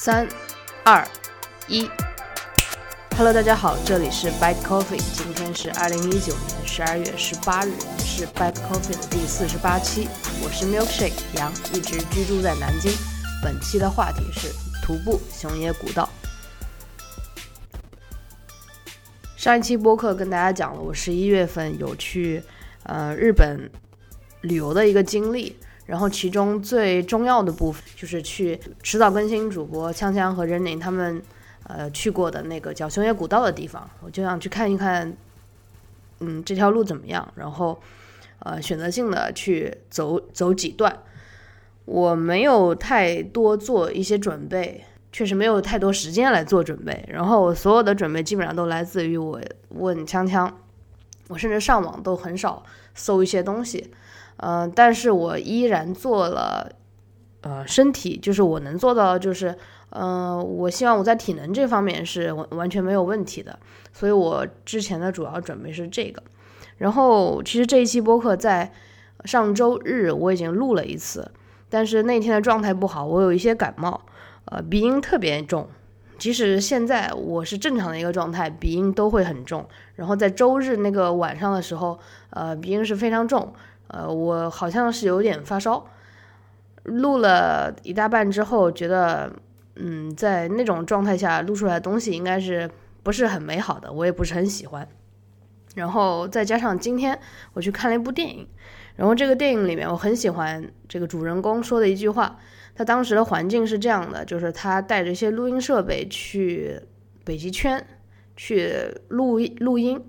三、二、一，Hello，大家好，这里是 Bite Coffee，今天是二零一九年十二月十八日，是 Bite Coffee 的第四十八期。我是 Milkshake 杨，一直居住在南京。本期的话题是徒步熊野古道。上一期播客跟大家讲了，我十一月份有去呃日本旅游的一个经历。然后其中最重要的部分就是去迟早更新主播锵锵和任宁他们，呃去过的那个叫熊野古道的地方，我就想去看一看，嗯这条路怎么样，然后，呃选择性的去走走几段，我没有太多做一些准备，确实没有太多时间来做准备，然后我所有的准备基本上都来自于我问锵锵，我甚至上网都很少搜一些东西。嗯，但是我依然做了，呃，身体就是我能做到，就是，嗯，我希望我在体能这方面是完完全没有问题的，所以我之前的主要准备是这个。然后，其实这一期播客在上周日我已经录了一次，但是那天的状态不好，我有一些感冒，呃，鼻音特别重，即使现在我是正常的一个状态，鼻音都会很重。然后在周日那个晚上的时候，呃，鼻音是非常重。呃，我好像是有点发烧，录了一大半之后，觉得，嗯，在那种状态下录出来的东西应该是不是很美好的，我也不是很喜欢。然后再加上今天我去看了一部电影，然后这个电影里面我很喜欢这个主人公说的一句话，他当时的环境是这样的，就是他带着一些录音设备去北极圈去录录音，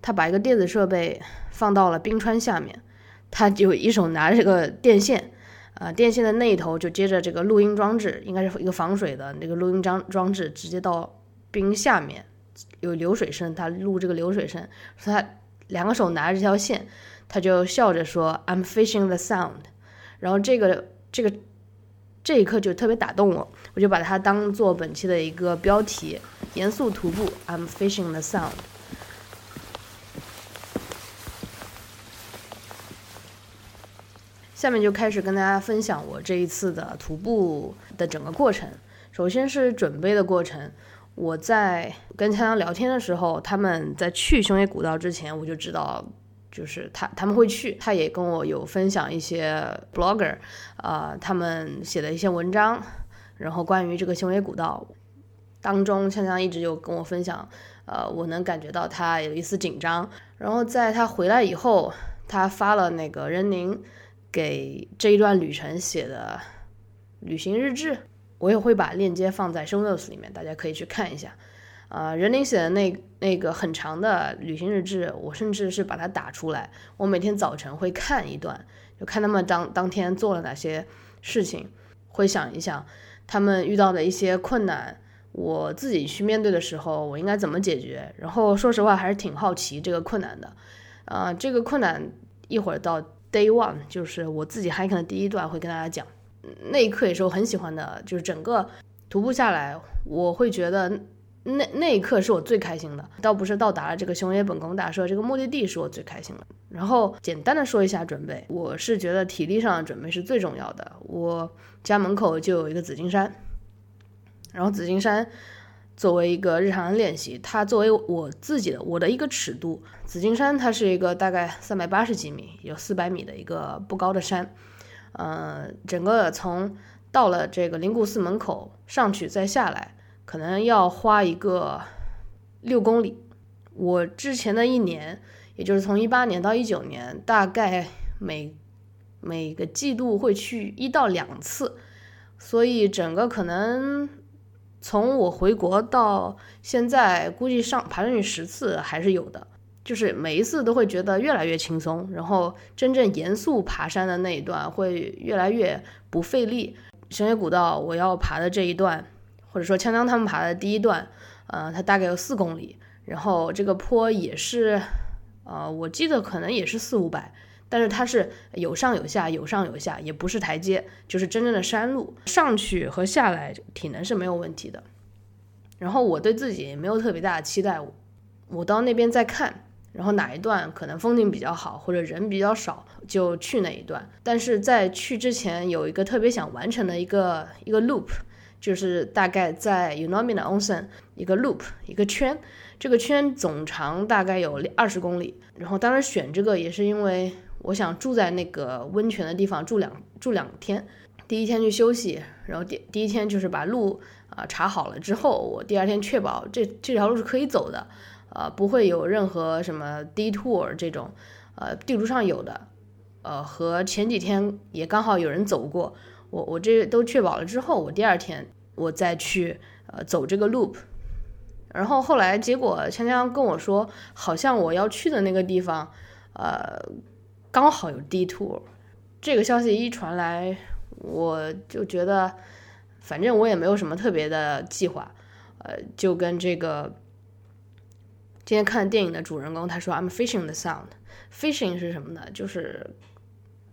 他把一个电子设备放到了冰川下面。他就一手拿着这个电线，啊，电线的那一头就接着这个录音装置，应该是一个防水的那个录音装装置，直接到冰下面有流水声，他录这个流水声。他两个手拿着这条线，他就笑着说：“I'm fishing the sound。”然后这个这个这一刻就特别打动我，我就把它当做本期的一个标题：严肃徒步，I'm fishing the sound。下面就开始跟大家分享我这一次的徒步的整个过程。首先是准备的过程。我在跟强强聊天的时候，他们在去熊野古道之前，我就知道，就是他他们会去。他也跟我有分享一些 blogger，啊，他们写的一些文章。然后关于这个雄野古道当中，锵锵一直有跟我分享，呃，我能感觉到他有一丝紧张。然后在他回来以后，他发了那个任宁。给这一段旅程写的旅行日志，我也会把链接放在 show notes 里面，大家可以去看一下。啊，任宁写的那那个很长的旅行日志，我甚至是把它打出来，我每天早晨会看一段，就看他们当当天做了哪些事情，会想一想他们遇到的一些困难，我自己去面对的时候，我应该怎么解决。然后说实话，还是挺好奇这个困难的。啊，这个困难一会儿到。Day one 就是我自己 hiking 的第一段，会跟大家讲。那一刻也是我很喜欢的，就是整个徒步下来，我会觉得那那一刻是我最开心的。倒不是到达了这个熊野本宫大社这个目的地是我最开心的。然后简单的说一下准备，我是觉得体力上的准备是最重要的。我家门口就有一个紫金山，然后紫金山。作为一个日常练习，它作为我自己的我的一个尺度，紫金山它是一个大概三百八十几米，有四百米的一个不高的山，呃，整个从到了这个灵谷寺门口上去再下来，可能要花一个六公里。我之前的一年，也就是从一八年到一九年，大概每每个季度会去一到两次，所以整个可能。从我回国到现在，估计上爬上去十次还是有的，就是每一次都会觉得越来越轻松，然后真正严肃爬山的那一段会越来越不费力。熊野古道我要爬的这一段，或者说锵锵他们爬的第一段，呃，它大概有四公里，然后这个坡也是，呃，我记得可能也是四五百。但是它是有上有下，有上有下，也不是台阶，就是真正的山路。上去和下来体能是没有问题的。然后我对自己也没有特别大的期待，我到那边再看，然后哪一段可能风景比较好或者人比较少，就去那一段。但是在去之前有一个特别想完成的一个一个 loop，就是大概在 Unomina Onsen 一个 loop 一个圈，这个圈总长大概有二十公里。然后当时选这个也是因为我想住在那个温泉的地方住两住两天。第一天去休息，然后第第一天就是把路啊查好了之后，我第二天确保这这条路是可以走的，呃，不会有任何什么 detour 这种，呃，地图上有的，呃，和前几天也刚好有人走过，我我这都确保了之后，我第二天我再去呃走这个 loop，然后后来结果锵锵跟我说，好像我要去的那个地方，呃，刚好有 D Two，这个消息一传来。我就觉得，反正我也没有什么特别的计划，呃，就跟这个今天看电影的主人公他说：“I'm fishing the sound。”fishing 是什么呢？就是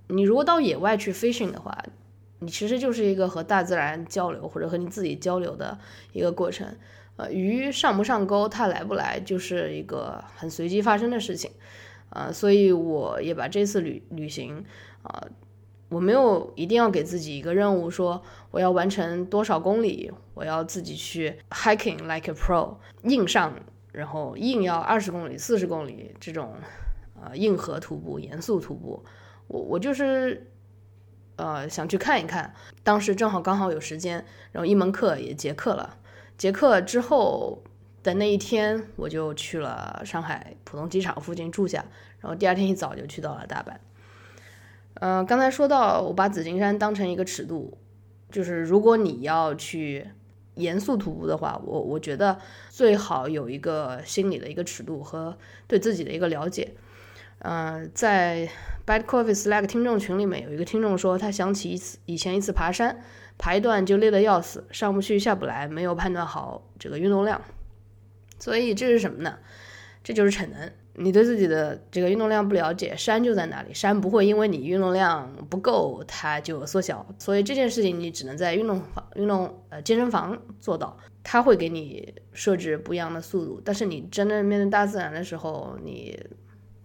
你如果到野外去 fishing 的话，你其实就是一个和大自然交流或者和你自己交流的一个过程。呃，鱼上不上钩，它来不来，就是一个很随机发生的事情。呃，所以我也把这次旅旅行，啊。我没有一定要给自己一个任务，说我要完成多少公里，我要自己去 hiking like a pro 硬上，然后硬要二十公里、四十公里这种，呃，硬核徒步、严肃徒步。我我就是，呃，想去看一看。当时正好刚好有时间，然后一门课也结课了。结课之后的那一天，我就去了上海浦东机场附近住下，然后第二天一早就去到了大阪。嗯，刚才说到我把紫金山当成一个尺度，就是如果你要去严肃徒步的话，我我觉得最好有一个心理的一个尺度和对自己的一个了解。嗯，在 Bad Coffee Slack 听众群里面有一个听众说，他想起一次以前一次爬山，爬一段就累得要死，上不去下不来，没有判断好这个运动量，所以这是什么呢？这就是逞能。你对自己的这个运动量不了解，山就在那里，山不会因为你运动量不够它就缩小，所以这件事情你只能在运动房、运动呃健身房做到，它会给你设置不一样的速度，但是你真正面对大自然的时候，你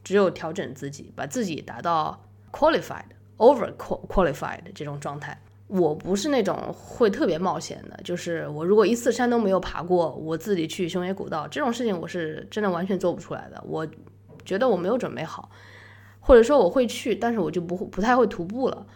只有调整自己，把自己达到 qualified over qualified 这种状态。我不是那种会特别冒险的，就是我如果一次山都没有爬过，我自己去熊野古道这种事情，我是真的完全做不出来的。我觉得我没有准备好，或者说我会去，但是我就不会不太会徒步了，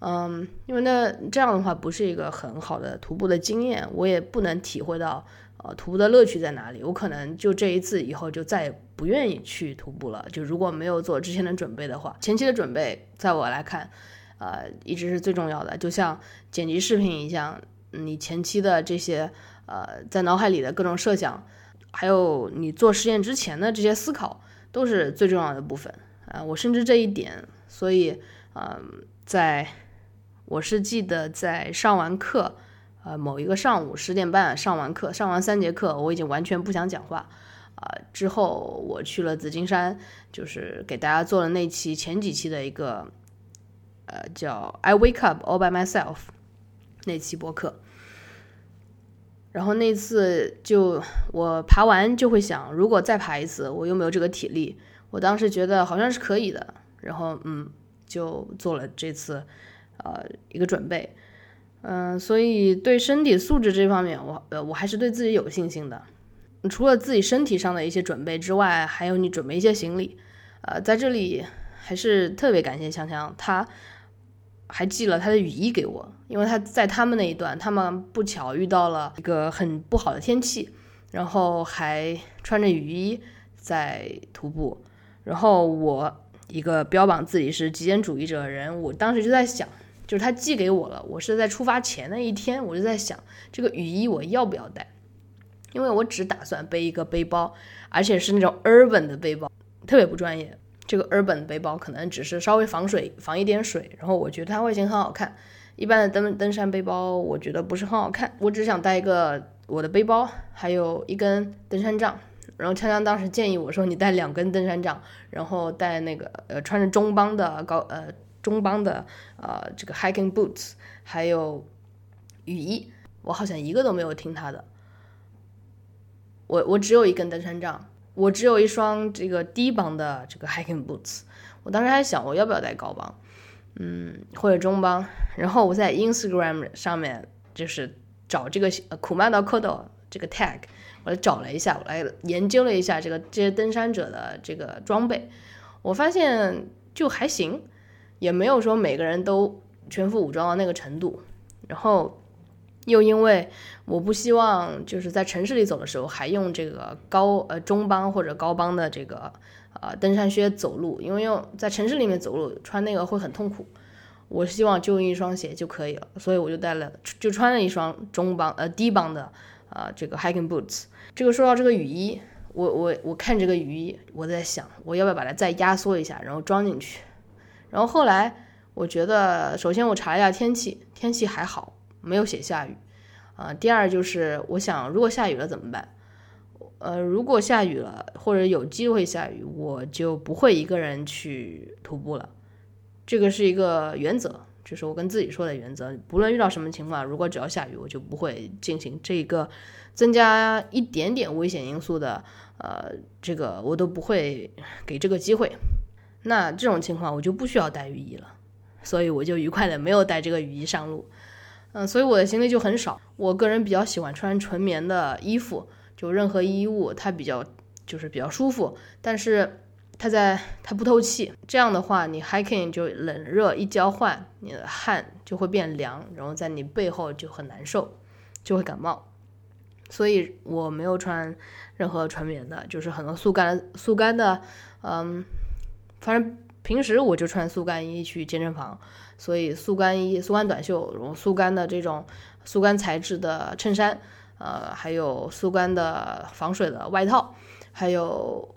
嗯，因为那这样的话不是一个很好的徒步的经验，我也不能体会到呃徒步的乐趣在哪里。我可能就这一次以后就再也不愿意去徒步了。就如果没有做之前的准备的话，前期的准备在我来看。呃，一直是最重要的，就像剪辑视频一样，你前期的这些呃，在脑海里的各种设想，还有你做实验之前的这些思考，都是最重要的部分啊。我深知这一点，所以嗯，在我是记得在上完课，呃，某一个上午十点半上完课，上完三节课，我已经完全不想讲话啊。之后我去了紫金山，就是给大家做了那期前几期的一个。呃，叫 I Wake Up All by Myself 那期播客，然后那次就我爬完就会想，如果再爬一次，我有没有这个体力？我当时觉得好像是可以的，然后嗯，就做了这次呃一个准备，嗯，所以对身体素质这方面，我呃我还是对自己有信心的。除了自己身体上的一些准备之外，还有你准备一些行李，呃，在这里还是特别感谢香香他。还寄了他的雨衣给我，因为他在他们那一段，他们不巧遇到了一个很不好的天气，然后还穿着雨衣在徒步。然后我一个标榜自己是极简主义者的人，我当时就在想，就是他寄给我了，我是在出发前的一天，我就在想这个雨衣我要不要带，因为我只打算背一个背包，而且是那种 urban 的背包，特别不专业。这个 urban 背包可能只是稍微防水，防一点水，然后我觉得它外形很好看。一般的登登山背包，我觉得不是很好看。我只想带一个我的背包，还有一根登山杖。然后锵锵当时建议我说：“你带两根登山杖，然后带那个呃穿着中帮的高呃中帮的呃这个 hiking boots，还有雨衣。”我好像一个都没有听他的。我我只有一根登山杖。我只有一双这个低帮的这个 hiking boots，我当时还想我要不要带高帮，嗯，或者中帮。然后我在 Instagram 上面就是找这个苦曼到蝌蚪这个 tag，我来找了一下，我来研究了一下这个这些登山者的这个装备，我发现就还行，也没有说每个人都全副武装到那个程度。然后又因为我不希望就是在城市里走的时候还用这个高呃中帮或者高帮的这个呃登山靴走路，因为用在城市里面走路穿那个会很痛苦。我希望就用一双鞋就可以了，所以我就带了，就穿了一双中帮呃低帮的啊这个 hiking boots。这个说到这个雨衣，我我我看这个雨衣，我在想我要不要把它再压缩一下，然后装进去。然后后来我觉得，首先我查一下天气，天气还好，没有写下雨啊。第二就是我想，如果下雨了怎么办？呃，如果下雨了或者有机会下雨，我就不会一个人去徒步了。这个是一个原则，就是我跟自己说的原则。不论遇到什么情况，如果只要下雨，我就不会进行这个增加一点点危险因素的，呃，这个我都不会给这个机会。那这种情况我就不需要带雨衣了，所以我就愉快的没有带这个雨衣上路。嗯，所以我的行李就很少。我个人比较喜欢穿纯棉的衣服，就任何衣物它比较就是比较舒服，但是。它在它不透气，这样的话，你 hiking 就冷热一交换，你的汗就会变凉，然后在你背后就很难受，就会感冒。所以我没有穿任何纯棉的，就是很多速干速干的，嗯，反正平时我就穿速干衣去健身房，所以速干衣、速干短袖，然后速干的这种速干材质的衬衫，呃，还有速干的防水的外套，还有。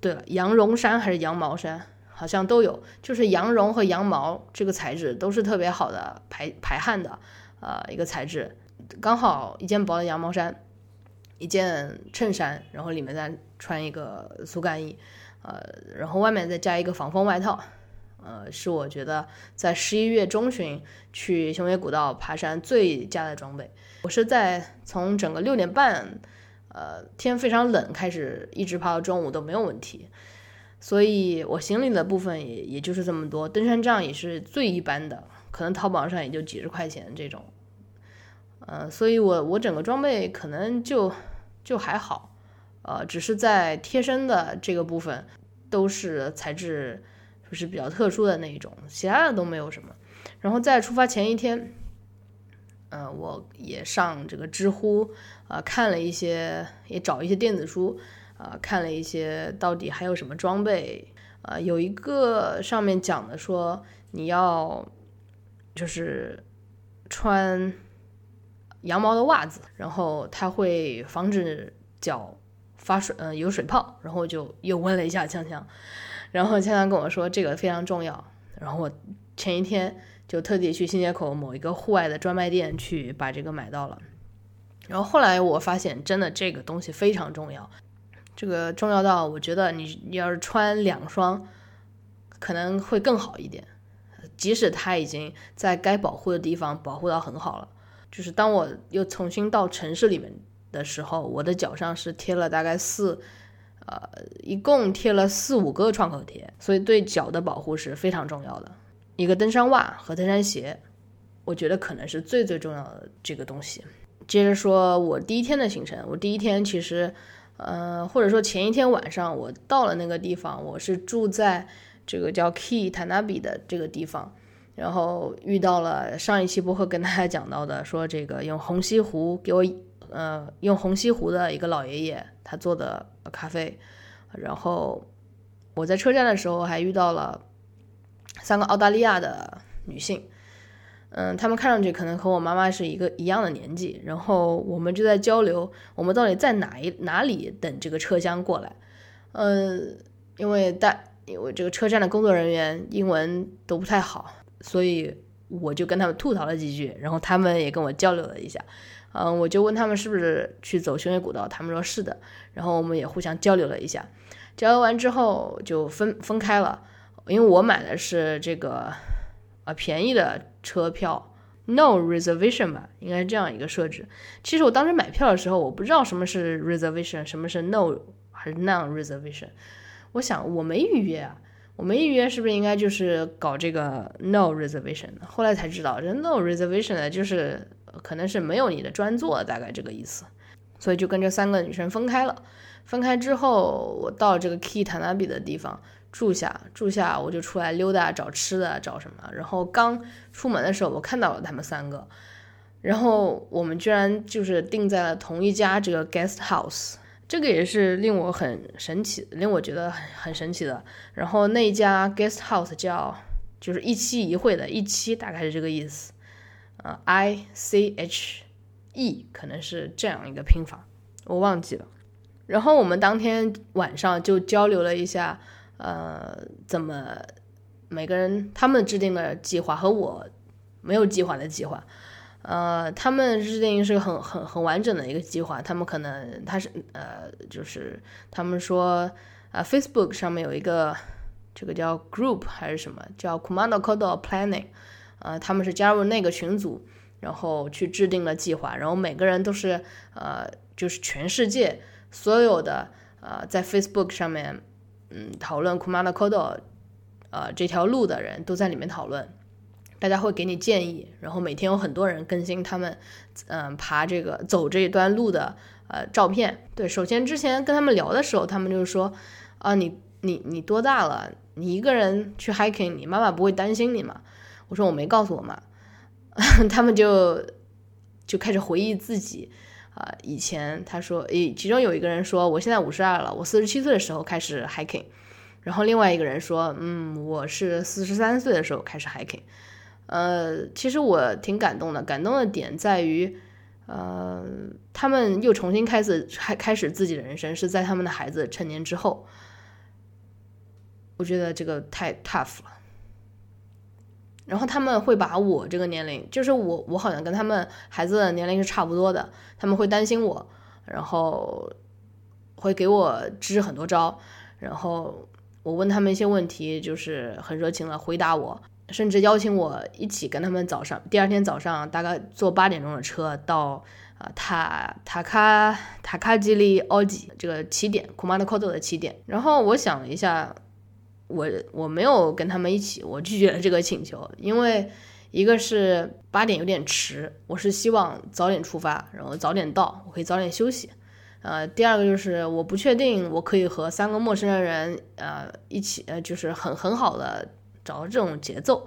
对了，羊绒衫还是羊毛衫，好像都有。就是羊绒和羊毛这个材质都是特别好的排排汗的，呃，一个材质。刚好一件薄的羊毛衫，一件衬衫，然后里面再穿一个速干衣，呃，然后外面再加一个防风外套，呃，是我觉得在十一月中旬去雄野古道爬山最佳的装备。我是在从整个六点半。呃，天非常冷，开始一直爬到中午都没有问题，所以我行李的部分也也就是这么多，登山杖也是最一般的，可能淘宝上也就几十块钱这种，呃，所以我我整个装备可能就就还好，呃，只是在贴身的这个部分都是材质就是比较特殊的那一种，其他的都没有什么。然后在出发前一天。嗯，我也上这个知乎，啊，看了一些，也找一些电子书，啊，看了一些到底还有什么装备，啊，有一个上面讲的说你要就是穿羊毛的袜子，然后它会防止脚发水，嗯，有水泡，然后就又问了一下锵锵，然后锵锵跟我说这个非常重要，然后我前一天。就特地去新街口某一个户外的专卖店去把这个买到了，然后后来我发现真的这个东西非常重要，这个重要到我觉得你你要是穿两双可能会更好一点，即使它已经在该保护的地方保护到很好了，就是当我又重新到城市里面的时候，我的脚上是贴了大概四呃一共贴了四五个创口贴，所以对脚的保护是非常重要的。一个登山袜和登山鞋，我觉得可能是最最重要的这个东西。接着说，我第一天的行程，我第一天其实，呃，或者说前一天晚上，我到了那个地方，我是住在这个叫 Key Tanabe 的这个地方，然后遇到了上一期播客跟大家讲到的，说这个用红西湖给我，呃，用红西湖的一个老爷爷他做的咖啡，然后我在车站的时候还遇到了。三个澳大利亚的女性，嗯，她们看上去可能和我妈妈是一个一样的年纪，然后我们就在交流，我们到底在哪一哪里等这个车厢过来，嗯，因为大因为这个车站的工作人员英文都不太好，所以我就跟他们吐槽了几句，然后他们也跟我交流了一下，嗯，我就问他们是不是去走雄野古道，他们说是的，然后我们也互相交流了一下，交流完之后就分分开了。因为我买的是这个，呃，便宜的车票，no reservation 吧，应该是这样一个设置。其实我当时买票的时候，我不知道什么是 reservation，什么是 no 还是 non reservation。我想我没预约啊，我们预约是不是应该就是搞这个 no reservation？后来才知道，这 no reservation 呢，就是可能是没有你的专座，大概这个意思。所以就跟这三个女生分开了。分开之后，我到这个 Key t a n a b i 的地方住下，住下我就出来溜达找吃的，找什么。然后刚出门的时候，我看到了他们三个，然后我们居然就是定在了同一家这个 Guest House，这个也是令我很神奇，令我觉得很很神奇的。然后那一家 Guest House 叫就是一期一会的，一期大概是这个意思，呃，I C H E 可能是这样一个拼法，我忘记了。然后我们当天晚上就交流了一下，呃，怎么每个人他们制定的计划和我没有计划的计划，呃，他们制定是很很很完整的一个计划，他们可能他是呃，就是他们说啊，Facebook 上面有一个这个叫 Group 还是什么叫 Command Code Planning，呃，他们是加入那个群组，然后去制定了计划，然后每个人都是呃，就是全世界。所有的呃，在 Facebook 上面，嗯，讨论 Kumano Kodo，呃，这条路的人都在里面讨论，大家会给你建议，然后每天有很多人更新他们，嗯，爬这个走这一段路的呃照片。对，首先之前跟他们聊的时候，他们就是说，啊，你你你多大了？你一个人去 hiking，你妈妈不会担心你吗？我说我没告诉我妈，他们就就开始回忆自己。啊，以前他说，诶，其中有一个人说，我现在五十二了，我四十七岁的时候开始 hiking，然后另外一个人说，嗯，我是四十三岁的时候开始 hiking，呃，其实我挺感动的，感动的点在于，呃，他们又重新开始开开始自己的人生，是在他们的孩子成年之后，我觉得这个太 tough 了。然后他们会把我这个年龄，就是我，我好像跟他们孩子的年龄是差不多的。他们会担心我，然后会给我支很多招。然后我问他们一些问题，就是很热情的回答我，甚至邀请我一起跟他们早上第二天早上大概坐八点钟的车到啊塔塔卡塔卡基里奥吉这个起点库马德科多的起点。然后我想了一下。我我没有跟他们一起，我拒绝了这个请求，因为一个是八点有点迟，我是希望早点出发，然后早点到，我可以早点休息。呃，第二个就是我不确定我可以和三个陌生的人呃一起，呃就是很很好的找到这种节奏，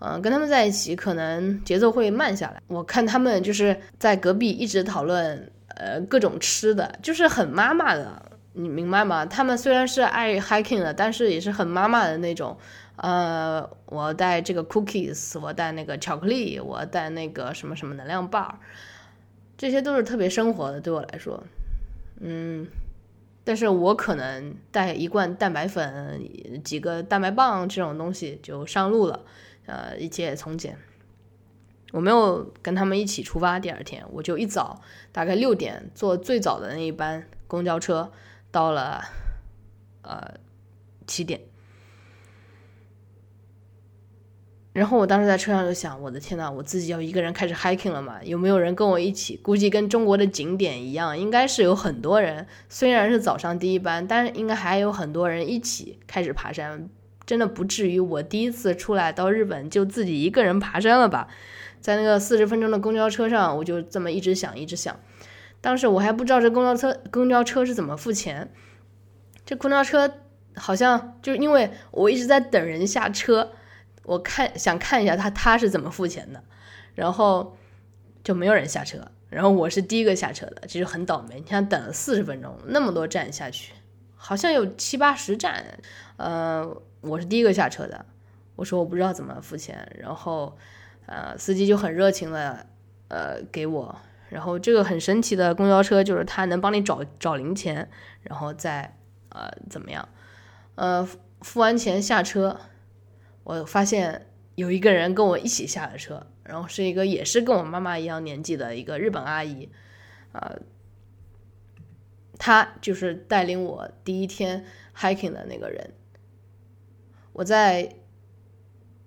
嗯，跟他们在一起可能节奏会慢下来。我看他们就是在隔壁一直讨论呃各种吃的，就是很妈妈的。你明白吗？他们虽然是爱 hiking 的，但是也是很妈妈的那种。呃，我带这个 cookies，我带那个巧克力，我带那个什么什么能量棒，这些都是特别生活的，对我来说。嗯，但是我可能带一罐蛋白粉、几个蛋白棒这种东西就上路了。呃，一切从简。我没有跟他们一起出发，第二天我就一早大概六点坐最早的那一班公交车。到了，呃，起点，然后我当时在车上就想，我的天呐，我自己要一个人开始 hiking 了嘛？有没有人跟我一起？估计跟中国的景点一样，应该是有很多人。虽然是早上第一班，但是应该还有很多人一起开始爬山。真的不至于我第一次出来到日本就自己一个人爬山了吧？在那个四十分钟的公交车上，我就这么一直想，一直想。当时我还不知道这公交车公交车是怎么付钱，这公交车好像就因为我一直在等人下车，我看想看一下他他是怎么付钱的，然后就没有人下车，然后我是第一个下车的，这就很倒霉。你看等了四十分钟，那么多站下去，好像有七八十站，呃，我是第一个下车的，我说我不知道怎么付钱，然后呃，司机就很热情的呃给我。然后这个很神奇的公交车，就是它能帮你找找零钱，然后再呃怎么样？呃，付完钱下车，我发现有一个人跟我一起下了车，然后是一个也是跟我妈妈一样年纪的一个日本阿姨，啊，她就是带领我第一天 hiking 的那个人。我在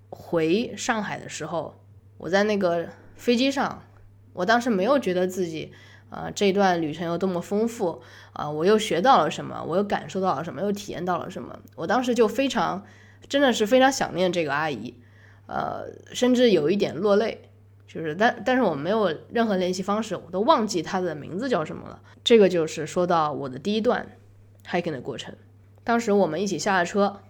回上海的时候，我在那个飞机上。我当时没有觉得自己，呃，这段旅程有多么丰富，啊，我又学到了什么，我又感受到了什么，又体验到了什么。我当时就非常，真的是非常想念这个阿姨，呃，甚至有一点落泪。就是但但是我没有任何联系方式，我都忘记她的名字叫什么了。这个就是说到我的第一段 hiking 的过程。当时我们一起下了车，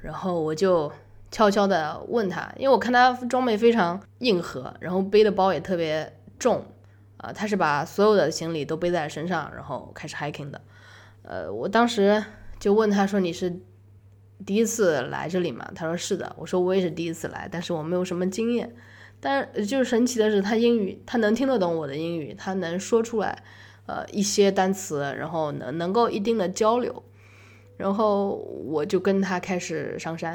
然后我就悄悄地问他，因为我看他装备非常硬核，然后背的包也特别重，啊，他是把所有的行李都背在身上，然后开始 hiking 的。呃，我当时就问他说：“你是第一次来这里吗？”他说：“是的。”我说：“我也是第一次来，但是我没有什么经验。但就是神奇的是，他英语他能听得懂我的英语，他能说出来，呃，一些单词，然后能能够一定的交流。”然后我就跟他开始上山，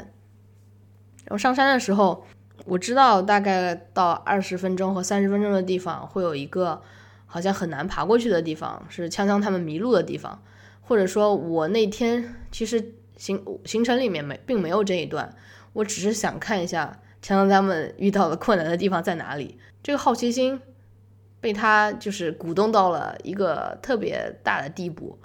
然后上山的时候，我知道大概到二十分钟和三十分钟的地方会有一个好像很难爬过去的地方，是锵锵他们迷路的地方，或者说我那天其实行行程里面没并没有这一段，我只是想看一下强强他们遇到的困难的地方在哪里，这个好奇心被他就是鼓动到了一个特别大的地步。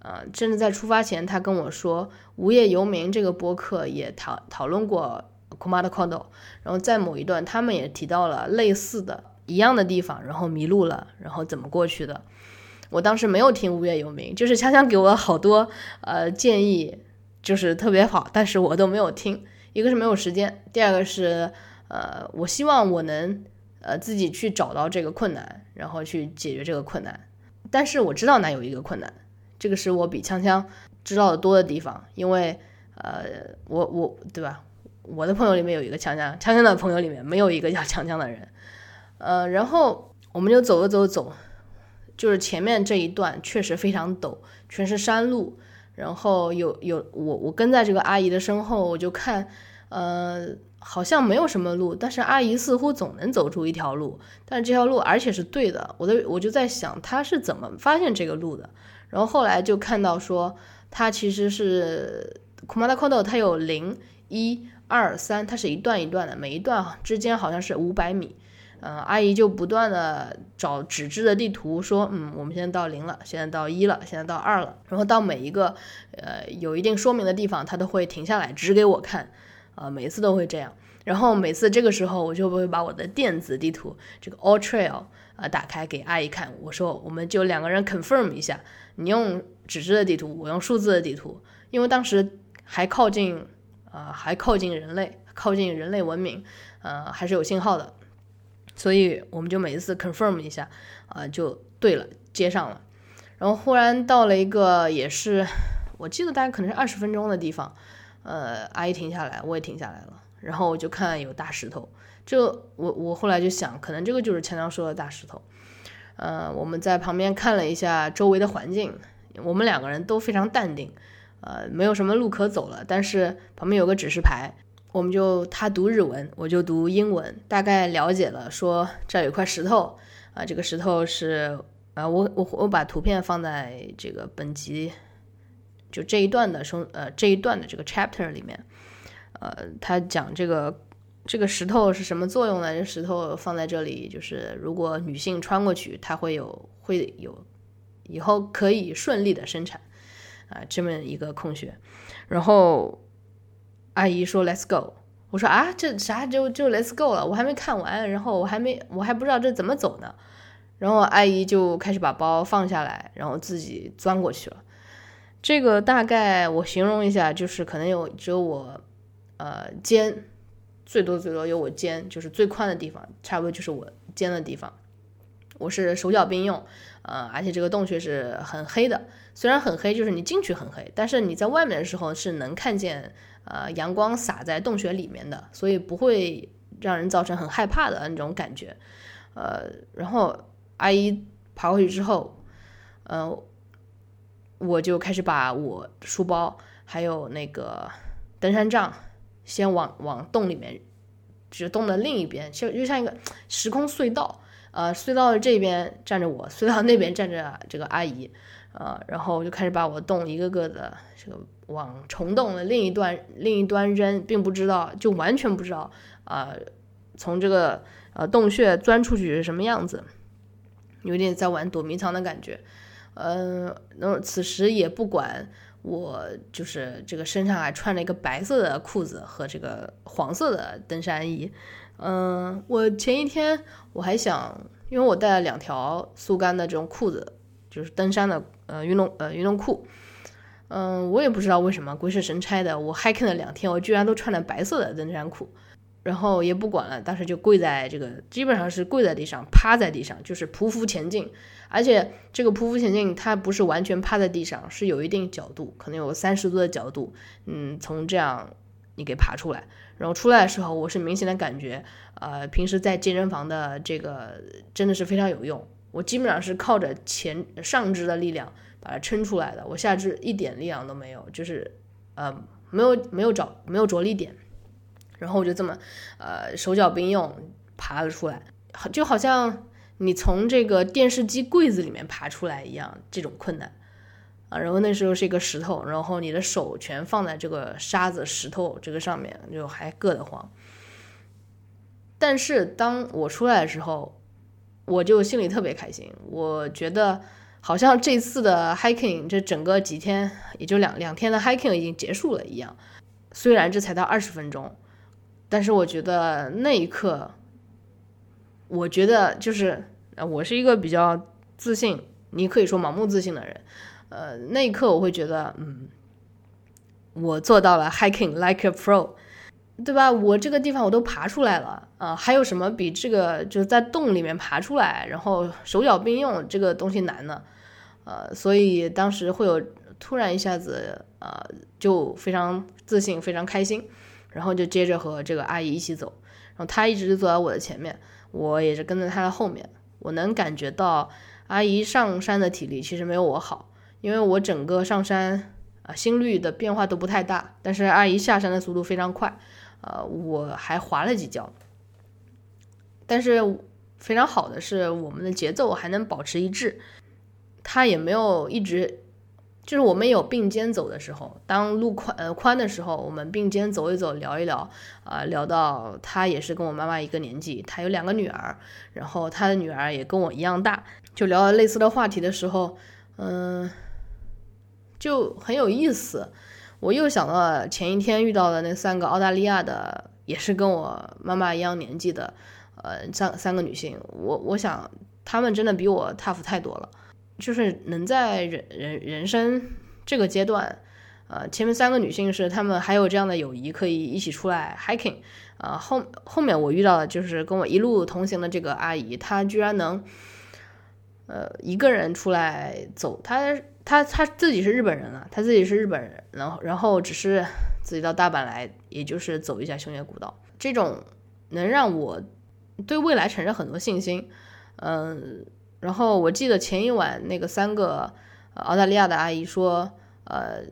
呃，甚至在出发前，他跟我说，《无业游民》这个播客也讨讨论过 Kumada Kondo，然后在某一段，他们也提到了类似的一样的地方，然后迷路了，然后怎么过去的。我当时没有听《无业游民》，就是强强给我好多呃建议，就是特别好，但是我都没有听。一个是没有时间，第二个是呃，我希望我能呃自己去找到这个困难，然后去解决这个困难。但是我知道哪有一个困难。这个是我比锵锵知道的多的地方，因为呃，我我对吧？我的朋友里面有一个锵锵，锵锵的朋友里面没有一个叫锵锵的人。呃，然后我们就走了走走，就是前面这一段确实非常陡，全是山路。然后有有我我跟在这个阿姨的身后，我就看，呃，好像没有什么路，但是阿姨似乎总能走出一条路，但是这条路而且是对的。我的我就在想，她是怎么发现这个路的？然后后来就看到说，它其实是 Kumada Kodo，它有零、一、二、三，它是一段一段的，每一段之间好像是五百米。嗯，阿姨就不断的找纸质的地图，说，嗯，我们现在到零了，现在到一了，现在到二了。然后到每一个呃有一定说明的地方，他都会停下来指给我看，呃，每次都会这样。然后每次这个时候，我就会把我的电子地图这个 All Trail 啊打开给阿姨看，我说，我们就两个人 confirm 一下。你用纸质的地图，我用数字的地图，因为当时还靠近，呃，还靠近人类，靠近人类文明，呃，还是有信号的，所以我们就每一次 confirm 一下，啊，就对了，接上了。然后忽然到了一个也是，我记得大概可能是二十分钟的地方，呃，阿姨停下来，我也停下来了，然后我就看有大石头，这我我后来就想，可能这个就是强强说的大石头。呃，我们在旁边看了一下周围的环境，我们两个人都非常淡定，呃，没有什么路可走了。但是旁边有个指示牌，我们就他读日文，我就读英文，大概了解了，说这儿有块石头，啊，这个石头是，啊，我我我把图片放在这个本集就这一段的生呃这一段的这个 chapter 里面，呃，他讲这个。这个石头是什么作用呢？这石头放在这里，就是如果女性穿过去，它会有会有以后可以顺利的生产啊，这么一个空穴。然后阿姨说：“Let's go。”我说：“啊，这啥就就 Let's go 了？我还没看完，然后我还没我还不知道这怎么走呢。”然后阿姨就开始把包放下来，然后自己钻过去了。这个大概我形容一下，就是可能有只有我呃肩。最多最多有我肩，就是最宽的地方，差不多就是我肩的地方。我是手脚并用，呃，而且这个洞穴是很黑的，虽然很黑，就是你进去很黑，但是你在外面的时候是能看见，呃，阳光洒在洞穴里面的，所以不会让人造成很害怕的那种感觉。呃，然后阿姨爬过去之后，呃，我就开始把我书包还有那个登山杖。先往往洞里面，就是洞的另一边，就就像一个时空隧道。呃，隧道这边站着我，隧道那边站着这个阿姨。呃，然后我就开始把我洞一个个的这个往虫洞的另一端另一端扔，并不知道，就完全不知道啊，从这个呃洞穴钻出去是什么样子，有点在玩躲迷藏的感觉。嗯，然后此时也不管我就是这个身上还穿了一个白色的裤子和这个黄色的登山衣。嗯，我前一天我还想，因为我带了两条速干的这种裤子，就是登山的呃运动呃运动裤。嗯，我也不知道为什么鬼使神差的，我 hiking 了两天，我居然都穿了白色的登山裤。然后也不管了，当时就跪在这个，基本上是跪在地上，趴在地上，就是匍匐前进。而且这个匍匐前进，它不是完全趴在地上，是有一定角度，可能有 三十度的角度。嗯，从这样你给爬出来，然后出来的时候，我是明显的感觉，呃，平时在健身房的这个真的是非常有用。我基本上是靠着前上肢的力量把它撑出来的，我下肢一点力量都没有，就是呃没有没有找没有着力点。然后我就这么，呃，手脚并用爬了出来，就好像你从这个电视机柜子里面爬出来一样，这种困难啊。然后那时候是一个石头，然后你的手全放在这个沙子、石头这个上面，就还硌得慌。但是当我出来的时候，我就心里特别开心，我觉得好像这次的 hiking 这整个几天，也就两两天的 hiking 已经结束了一样。虽然这才到二十分钟。但是我觉得那一刻，我觉得就是呃，我是一个比较自信，你可以说盲目自信的人。呃，那一刻我会觉得，嗯，我做到了 hiking like a pro，对吧？我这个地方我都爬出来了，啊，还有什么比这个就是在洞里面爬出来，然后手脚并用这个东西难呢？呃，所以当时会有突然一下子，呃，就非常自信，非常开心。然后就接着和这个阿姨一起走，然后她一直坐在我的前面，我也是跟在她的后面。我能感觉到阿姨上山的体力其实没有我好，因为我整个上山啊心率的变化都不太大，但是阿姨下山的速度非常快，呃，我还滑了几跤。但是非常好的是我们的节奏还能保持一致，她也没有一直。就是我们有并肩走的时候，当路宽呃宽的时候，我们并肩走一走，聊一聊，啊，聊到他也是跟我妈妈一个年纪，他有两个女儿，然后他的女儿也跟我一样大，就聊到类似的话题的时候，嗯，就很有意思。我又想到前一天遇到的那三个澳大利亚的，也是跟我妈妈一样年纪的，呃，三三个女性，我我想她们真的比我 tough 太多了。就是能在人人人生这个阶段，呃，前面三个女性是她们还有这样的友谊可以一起出来 hiking，呃，后后面我遇到的就是跟我一路同行的这个阿姨，她居然能，呃，一个人出来走，他他他自己是日本人了，他自己是日本人，然后然后只是自己到大阪来，也就是走一下熊野古道，这种能让我对未来产生很多信心，嗯。然后我记得前一晚那个三个澳大利亚的阿姨说，呃，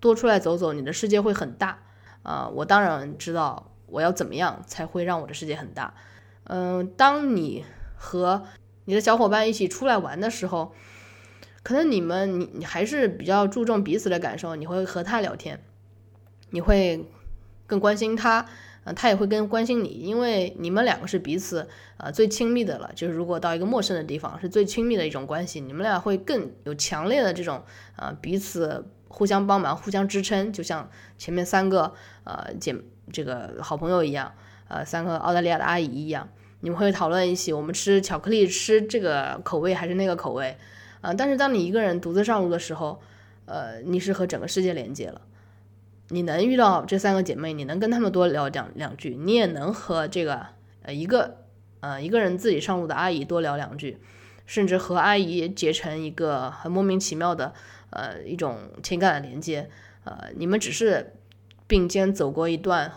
多出来走走，你的世界会很大。啊，我当然知道我要怎么样才会让我的世界很大。嗯，当你和你的小伙伴一起出来玩的时候，可能你们你你还是比较注重彼此的感受，你会和他聊天，你会更关心他。啊，他也会更关心你，因为你们两个是彼此呃最亲密的了。就是如果到一个陌生的地方，是最亲密的一种关系，你们俩会更有强烈的这种呃彼此互相帮忙、互相支撑，就像前面三个呃姐这个好朋友一样，呃三个澳大利亚的阿姨一样，你们会讨论一起我们吃巧克力吃这个口味还是那个口味啊。但是当你一个人独自上路的时候，呃，你是和整个世界连接了。你能遇到这三个姐妹，你能跟她们多聊两两句，你也能和这个呃一个呃一个人自己上路的阿姨多聊两句，甚至和阿姨结成一个很莫名其妙的呃一种情感的连接。呃，你们只是并肩走过一段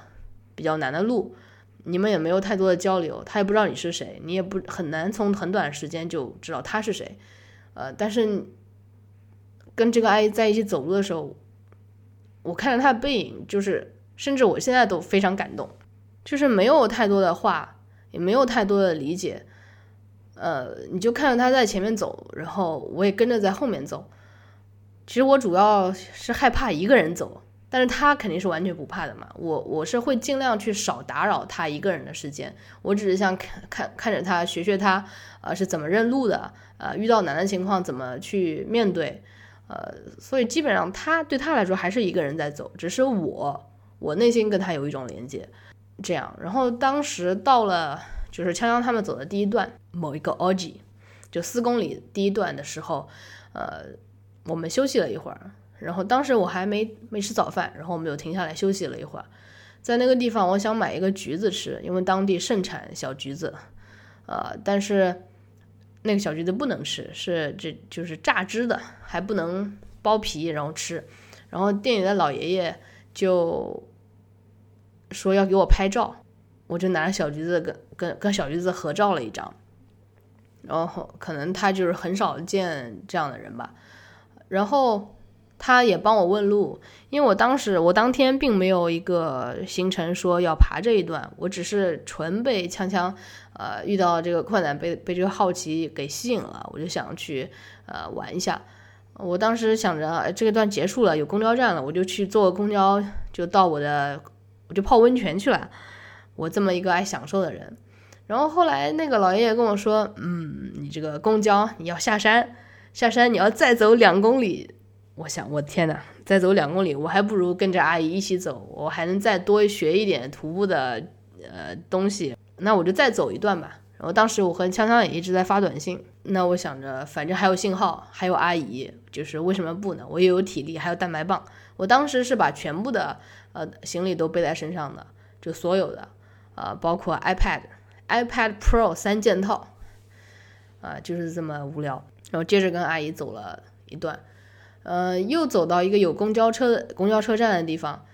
比较难的路，你们也没有太多的交流，他也不知道你是谁，你也不很难从很短时间就知道他是谁。呃，但是跟这个阿姨在一起走路的时候。我看着她的背影，就是甚至我现在都非常感动，就是没有太多的话，也没有太多的理解，呃，你就看着他在前面走，然后我也跟着在后面走。其实我主要是害怕一个人走，但是他肯定是完全不怕的嘛。我我是会尽量去少打扰他一个人的时间，我只是想看看看着他，学学他，呃，是怎么认路的，呃，遇到难的情况怎么去面对。呃，所以基本上他对他来说还是一个人在走，只是我我内心跟他有一种连接，这样。然后当时到了就是锵锵他们走的第一段某一个 OG，就四公里第一段的时候，呃，我们休息了一会儿，然后当时我还没没吃早饭，然后我们就停下来休息了一会儿，在那个地方我想买一个橘子吃，因为当地盛产小橘子，呃，但是。那个小橘子不能吃，是这就是榨汁的，还不能剥皮然后吃。然后店里的老爷爷就说要给我拍照，我就拿着小橘子跟跟跟小橘子合照了一张。然后可能他就是很少见这样的人吧。然后。他也帮我问路，因为我当时我当天并没有一个行程说要爬这一段，我只是纯被锵锵，呃，遇到这个困难被被这个好奇给吸引了，我就想去呃玩一下。我当时想着这个段结束了，有公交站了，我就去坐公交就到我的，我就泡温泉去了。我这么一个爱享受的人，然后后来那个老爷爷跟我说，嗯，你这个公交你要下山，下山你要再走两公里。我想，我天哪，再走两公里，我还不如跟着阿姨一起走，我还能再多学一点徒步的呃东西。那我就再走一段吧。然后当时我和锵锵也一直在发短信。那我想着，反正还有信号，还有阿姨，就是为什么不呢？我也有体力，还有蛋白棒。我当时是把全部的呃行李都背在身上的，就所有的，呃，包括 iPad、iPad Pro 三件套，啊，就是这么无聊。然后接着跟阿姨走了一段。呃，又走到一个有公交车的公交车站的地方，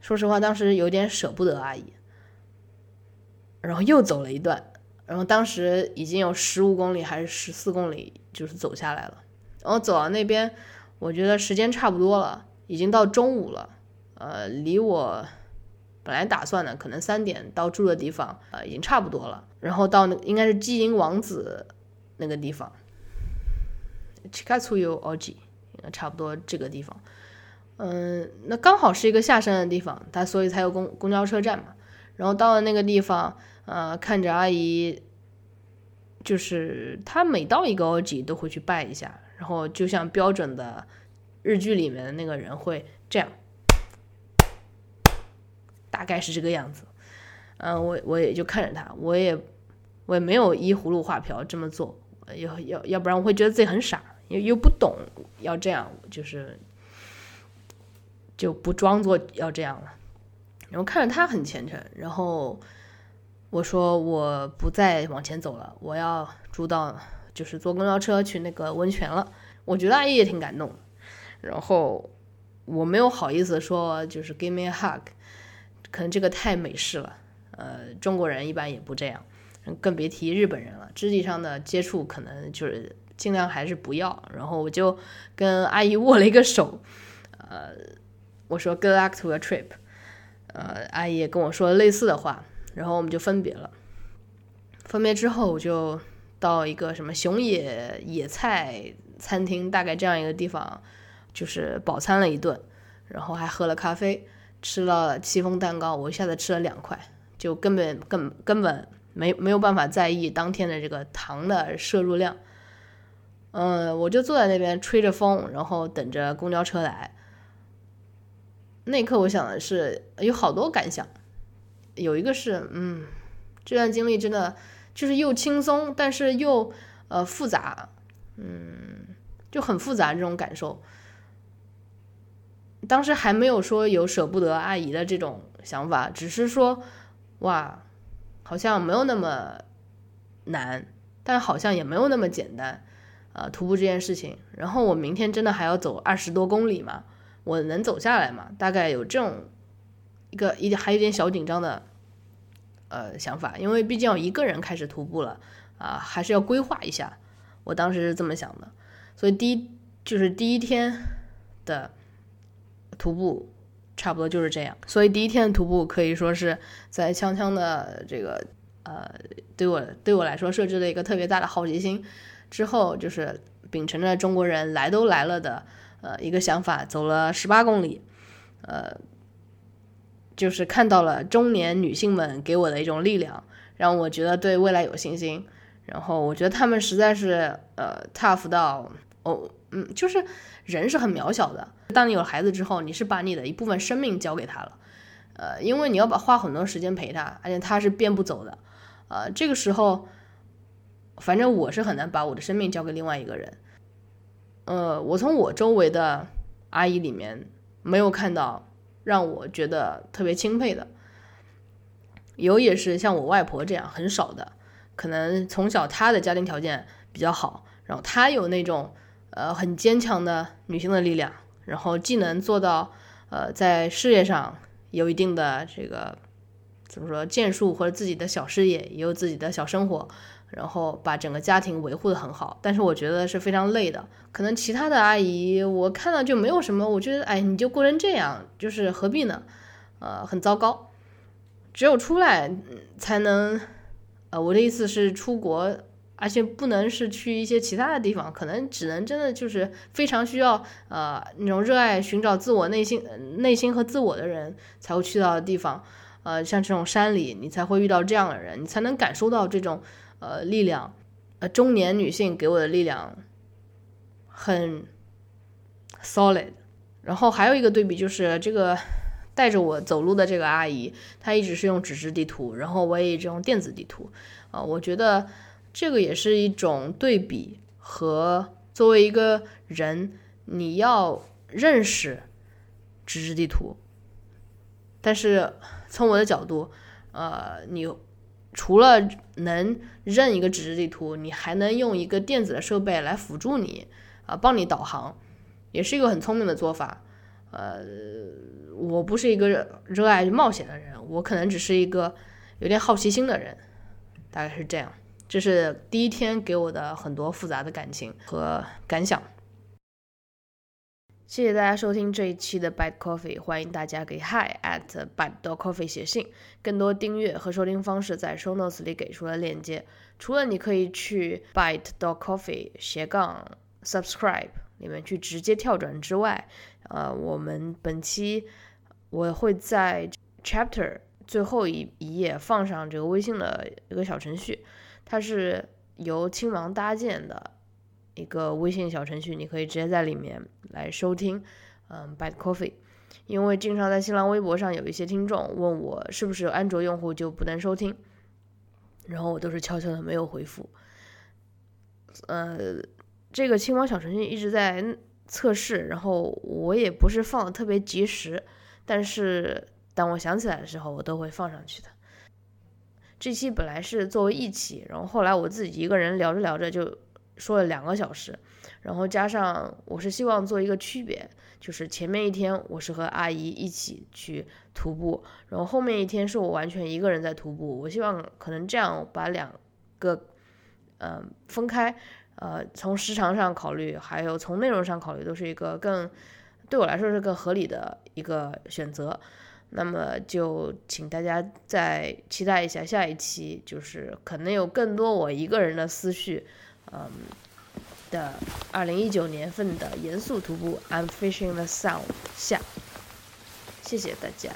说实话，当时有点舍不得阿姨。然后又走了一段，然后当时已经有十五公里还是十四公里，就是走下来了。然后走到那边，我觉得时间差不多了，已经到中午了。呃，离我本来打算的可能三点到住的地方，呃，已经差不多了。然后到那应该是基因王子那个地方，Chikatsuyo Oji。差不多这个地方，嗯，那刚好是一个下山的地方，它所以才有公公交车站嘛。然后到了那个地方，呃，看着阿姨，就是她每到一个 OG 都会去拜一下，然后就像标准的日剧里面的那个人会这样，大概是这个样子。嗯，我我也就看着他，我也我也没有依葫芦画瓢这么做，要要要不然我会觉得自己很傻。又又不懂要这样，就是就不装作要这样了。然后看着他很虔诚，然后我说我不再往前走了，我要住到就是坐公交车去那个温泉了。我觉得阿姨也挺感动。然后我没有好意思说就是 give me a hug，可能这个太美式了。呃，中国人一般也不这样，更别提日本人了。肢体上的接触可能就是。尽量还是不要，然后我就跟阿姨握了一个手，呃，我说 Good luck to your trip，呃，阿姨也跟我说类似的话，然后我们就分别了。分别之后，我就到一个什么熊野野菜餐厅，大概这样一个地方，就是饱餐了一顿，然后还喝了咖啡，吃了戚风蛋糕，我一下子吃了两块，就根本根根本没没有办法在意当天的这个糖的摄入量。嗯，我就坐在那边吹着风，然后等着公交车来。那一刻，我想的是有好多感想，有一个是，嗯，这段经历真的就是又轻松，但是又呃复杂，嗯，就很复杂这种感受。当时还没有说有舍不得阿姨的这种想法，只是说，哇，好像没有那么难，但好像也没有那么简单。呃，徒步这件事情，然后我明天真的还要走二十多公里嘛？我能走下来吗？大概有这种一个一点还有点小紧张的呃想法，因为毕竟要一个人开始徒步了啊，还是要规划一下。我当时是这么想的，所以第一就是第一天的徒步差不多就是这样。所以第一天的徒步可以说是在锵锵的这个呃对我对我来说设置了一个特别大的好奇心。之后就是秉承着中国人来都来了的呃一个想法，走了十八公里，呃，就是看到了中年女性们给我的一种力量，让我觉得对未来有信心。然后我觉得他们实在是呃 tough 到哦嗯，就是人是很渺小的。当你有了孩子之后，你是把你的一部分生命交给他了，呃，因为你要把花很多时间陪他，而且他是变不走的，呃，这个时候，反正我是很难把我的生命交给另外一个人。呃，我从我周围的阿姨里面没有看到让我觉得特别钦佩的，有也是像我外婆这样很少的，可能从小她的家庭条件比较好，然后她有那种呃很坚强的女性的力量，然后既能做到呃在事业上有一定的这个怎么说建树或者自己的小事业，也有自己的小生活。然后把整个家庭维护的很好，但是我觉得是非常累的。可能其他的阿姨我看到就没有什么，我觉得哎，你就过成这样，就是何必呢？呃，很糟糕。只有出来才能，呃，我的意思是出国，而且不能是去一些其他的地方，可能只能真的就是非常需要呃那种热爱寻找自我内心、内心和自我的人才会去到的地方。呃，像这种山里，你才会遇到这样的人，你才能感受到这种。呃，力量，呃，中年女性给我的力量很 solid。然后还有一个对比就是这个带着我走路的这个阿姨，她一直是用纸质地图，然后我也一直用电子地图。啊，我觉得这个也是一种对比和作为一个人，你要认识纸质地图，但是从我的角度，呃，你。除了能认一个纸质地图，你还能用一个电子的设备来辅助你，啊，帮你导航，也是一个很聪明的做法。呃，我不是一个热爱冒险的人，我可能只是一个有点好奇心的人，大概是这样。这是第一天给我的很多复杂的感情和感想。谢谢大家收听这一期的 Bite Coffee，欢迎大家给 Hi at Bite Dog Coffee 写信。更多订阅和收听方式在 Show Notes 里给出了链接。除了你可以去 Bite Dog Coffee 斜杠 Subscribe 里面去直接跳转之外，呃，我们本期我会在 Chapter 最后一一页放上这个微信的一个小程序，它是由青芒搭建的。一个微信小程序，你可以直接在里面来收听，嗯，Bad Coffee。因为经常在新浪微博上有一些听众问我是不是安卓用户就不能收听，然后我都是悄悄的没有回复。呃，这个青蛙小程序一直在测试，然后我也不是放的特别及时，但是当我想起来的时候，我都会放上去的。这期本来是作为一期，然后后来我自己一个人聊着聊着就。说了两个小时，然后加上我是希望做一个区别，就是前面一天我是和阿姨一起去徒步，然后后面一天是我完全一个人在徒步。我希望可能这样把两个嗯分开，呃，从时长上考虑，还有从内容上考虑，都是一个更对我来说是更合理的一个选择。那么就请大家再期待一下下一期，就是可能有更多我一个人的思绪。嗯的二零一九年份的严肃徒步，I'm fishing the sun 下，谢谢大家。